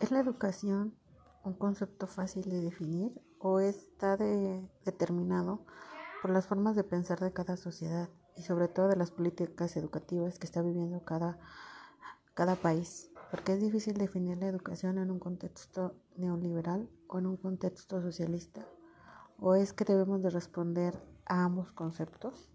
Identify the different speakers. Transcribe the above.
Speaker 1: ¿Es la educación un concepto fácil de definir o está determinado por las formas de pensar de cada sociedad y sobre todo de las políticas educativas que está viviendo cada, cada país? Porque es difícil definir la educación en un contexto neoliberal o en un contexto socialista. ¿O es que debemos de responder a ambos conceptos?